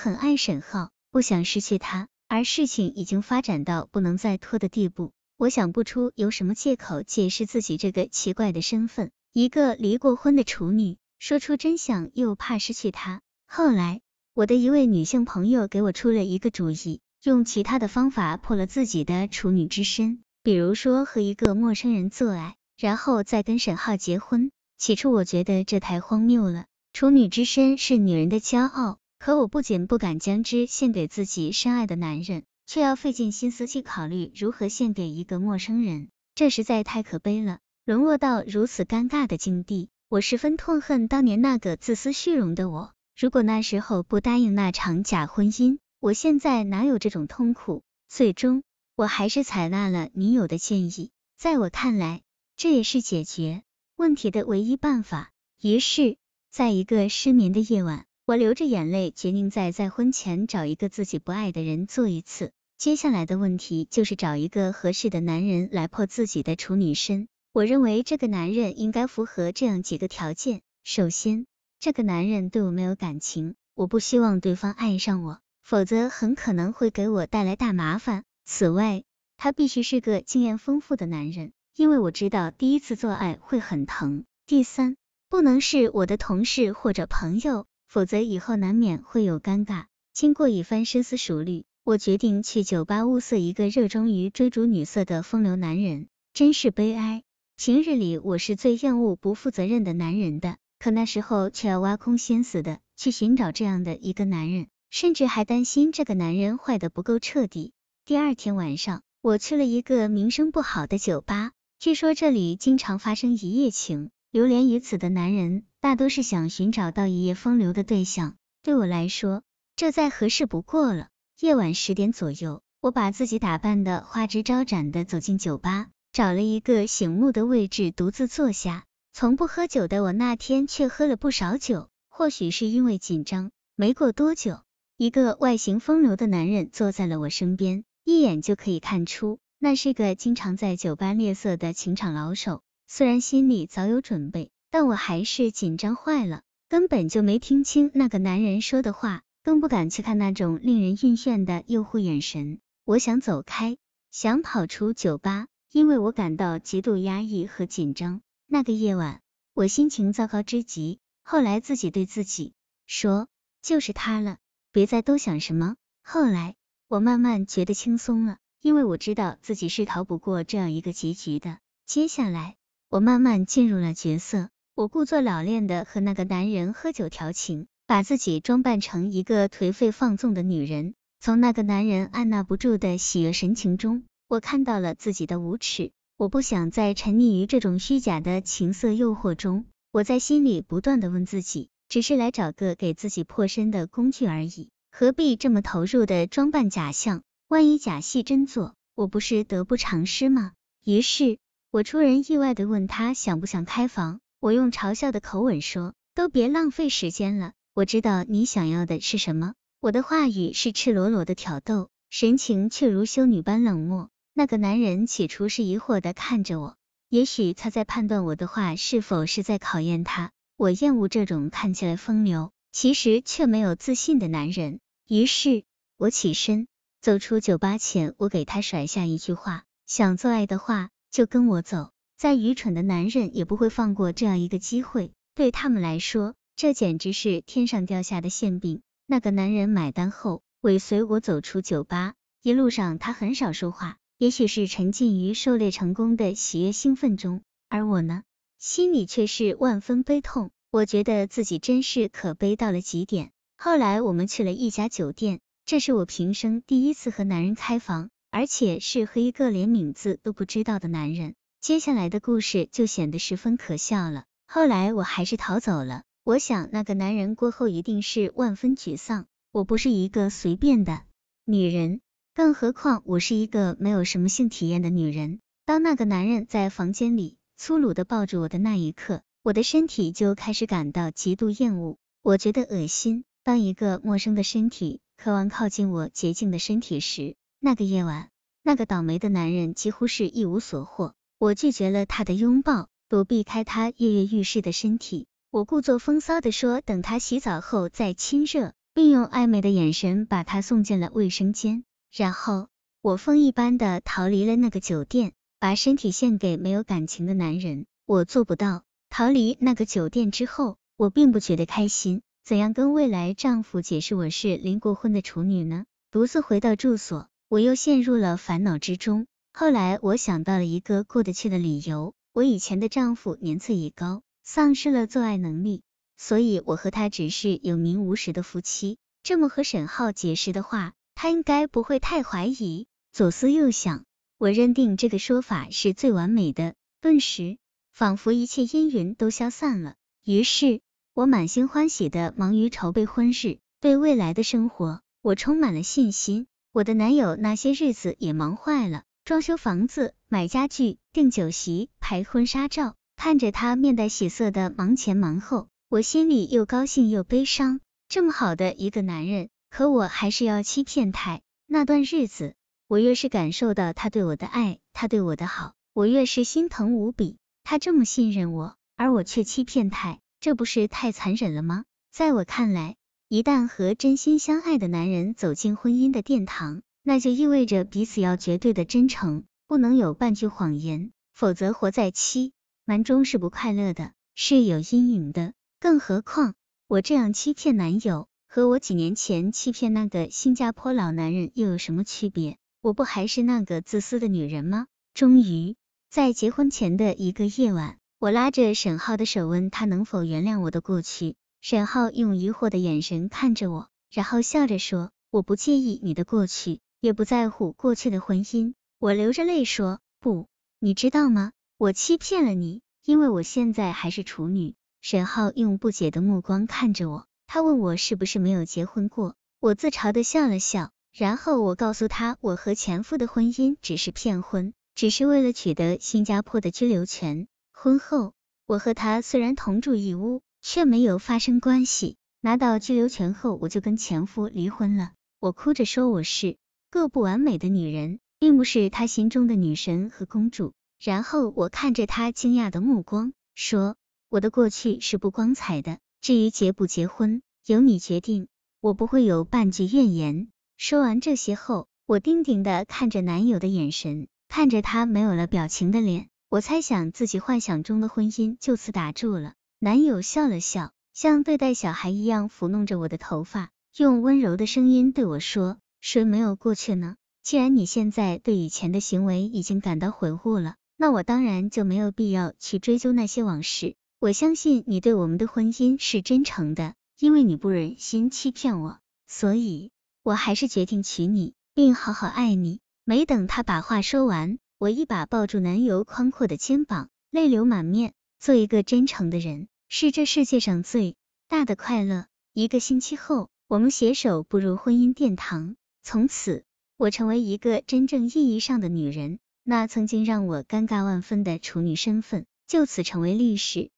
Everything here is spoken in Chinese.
很爱沈浩，不想失去他，而事情已经发展到不能再拖的地步。我想不出有什么借口解释自己这个奇怪的身份，一个离过婚的处女，说出真相又怕失去他。后来，我的一位女性朋友给我出了一个主意，用其他的方法破了自己的处女之身，比如说和一个陌生人做爱，然后再跟沈浩结婚。起初我觉得这太荒谬了，处女之身是女人的骄傲，可我不仅不敢将之献给自己深爱的男人。却要费尽心思去考虑如何献给一个陌生人，这实在太可悲了。沦落到如此尴尬的境地，我十分痛恨当年那个自私虚荣的我。如果那时候不答应那场假婚姻，我现在哪有这种痛苦？最终，我还是采纳了女友的建议。在我看来，这也是解决问题的唯一办法。于是，在一个失眠的夜晚，我流着眼泪，决定在在婚前找一个自己不爱的人做一次。接下来的问题就是找一个合适的男人来破自己的处女身。我认为这个男人应该符合这样几个条件：首先，这个男人对我没有感情，我不希望对方爱上我，否则很可能会给我带来大麻烦。此外，他必须是个经验丰富的男人，因为我知道第一次做爱会很疼。第三，不能是我的同事或者朋友，否则以后难免会有尴尬。经过一番深思熟虑。我决定去酒吧物色一个热衷于追逐女色的风流男人，真是悲哀。平日里我是最厌恶不负责任的男人的，可那时候却要挖空心思的去寻找这样的一个男人，甚至还担心这个男人坏的不够彻底。第二天晚上，我去了一个名声不好的酒吧，据说这里经常发生一夜情，流连于此的男人大多是想寻找到一夜风流的对象。对我来说，这再合适不过了。夜晚十点左右，我把自己打扮的花枝招展的走进酒吧，找了一个醒目的位置独自坐下。从不喝酒的我那天却喝了不少酒，或许是因为紧张。没过多久，一个外形风流的男人坐在了我身边，一眼就可以看出那是个经常在酒吧猎色的情场老手。虽然心里早有准备，但我还是紧张坏了，根本就没听清那个男人说的话。更不敢去看那种令人晕眩的诱惑眼神。我想走开，想跑出酒吧，因为我感到极度压抑和紧张。那个夜晚，我心情糟糕之极。后来自己对自己说，就是他了，别再多想什么。后来，我慢慢觉得轻松了，因为我知道自己是逃不过这样一个结局的。接下来，我慢慢进入了角色，我故作老练的和那个男人喝酒调情。把自己装扮成一个颓废放纵的女人，从那个男人按捺不住的喜悦神情中，我看到了自己的无耻。我不想再沉溺于这种虚假的情色诱惑中。我在心里不断的问自己，只是来找个给自己破身的工具而已，何必这么投入的装扮假象？万一假戏真做，我不是得不偿失吗？于是，我出人意外的问他想不想开房。我用嘲笑的口吻说，都别浪费时间了。我知道你想要的是什么，我的话语是赤裸裸的挑逗，神情却如修女般冷漠。那个男人起初是疑惑的看着我，也许他在判断我的话是否是在考验他。我厌恶这种看起来风流，其实却没有自信的男人。于是，我起身走出酒吧前，我给他甩下一句话：想做爱的话，就跟我走。再愚蠢的男人也不会放过这样一个机会，对他们来说。这简直是天上掉下的馅饼。那个男人买单后，尾随我走出酒吧。一路上他很少说话，也许是沉浸于狩猎成功的喜悦兴奋中，而我呢，心里却是万分悲痛。我觉得自己真是可悲到了极点。后来我们去了一家酒店，这是我平生第一次和男人开房，而且是和一个连名字都不知道的男人。接下来的故事就显得十分可笑了。后来我还是逃走了。我想那个男人过后一定是万分沮丧。我不是一个随便的女人，更何况我是一个没有什么性体验的女人。当那个男人在房间里粗鲁的抱住我的那一刻，我的身体就开始感到极度厌恶，我觉得恶心。当一个陌生的身体渴望靠近我洁净的身体时，那个夜晚，那个倒霉的男人几乎是一无所获。我拒绝了他的拥抱，躲避开他跃跃欲试的身体。我故作风骚的说，等他洗澡后再亲热，并用暧昧的眼神把他送进了卫生间。然后，我风一般的逃离了那个酒店，把身体献给没有感情的男人。我做不到。逃离那个酒店之后，我并不觉得开心。怎样跟未来丈夫解释我是离过婚的处女呢？独自回到住所，我又陷入了烦恼之中。后来，我想到了一个过得去的理由。我以前的丈夫年岁已高，丧失了做爱能力，所以我和他只是有名无实的夫妻。这么和沈浩解释的话，他应该不会太怀疑。左思右想，我认定这个说法是最完美的。顿时，仿佛一切阴云都消散了。于是，我满心欢喜的忙于筹备婚事，对未来的生活，我充满了信心。我的男友那些日子也忙坏了。装修房子、买家具、订酒席、拍婚纱照，看着他面带喜色的忙前忙后，我心里又高兴又悲伤。这么好的一个男人，可我还是要欺骗他。那段日子，我越是感受到他对我的爱，他对我的好，我越是心疼无比。他这么信任我，而我却欺骗他，这不是太残忍了吗？在我看来，一旦和真心相爱的男人走进婚姻的殿堂，那就意味着彼此要绝对的真诚，不能有半句谎言，否则活在欺瞒中是不快乐的，是有阴影的。更何况我这样欺骗男友，和我几年前欺骗那个新加坡老男人又有什么区别？我不还是那个自私的女人吗？终于在结婚前的一个夜晚，我拉着沈浩的手问他能否原谅我的过去。沈浩用疑惑的眼神看着我，然后笑着说：“我不介意你的过去。”也不在乎过去的婚姻，我流着泪说不，你知道吗？我欺骗了你，因为我现在还是处女。沈浩用不解的目光看着我，他问我是不是没有结婚过，我自嘲的笑了笑，然后我告诉他，我和前夫的婚姻只是骗婚，只是为了取得新加坡的居留权。婚后，我和他虽然同住一屋，却没有发生关系。拿到居留权后，我就跟前夫离婚了。我哭着说我是。个不完美的女人，并不是他心中的女神和公主。然后我看着他惊讶的目光，说：“我的过去是不光彩的，至于结不结婚，由你决定，我不会有半句怨言。”说完这些后，我定定的看着男友的眼神，看着他没有了表情的脸，我猜想自己幻想中的婚姻就此打住了。男友笑了笑，像对待小孩一样抚弄着我的头发，用温柔的声音对我说。谁没有过去呢？既然你现在对以前的行为已经感到悔悟了，那我当然就没有必要去追究那些往事。我相信你对我们的婚姻是真诚的，因为你不忍心欺骗我，所以我还是决定娶你，并好好爱你。没等他把话说完，我一把抱住男友宽阔的肩膀，泪流满面。做一个真诚的人，是这世界上最大的快乐。一个星期后，我们携手步入婚姻殿堂。从此，我成为一个真正意义上的女人，那曾经让我尴尬万分的处女身份，就此成为历史。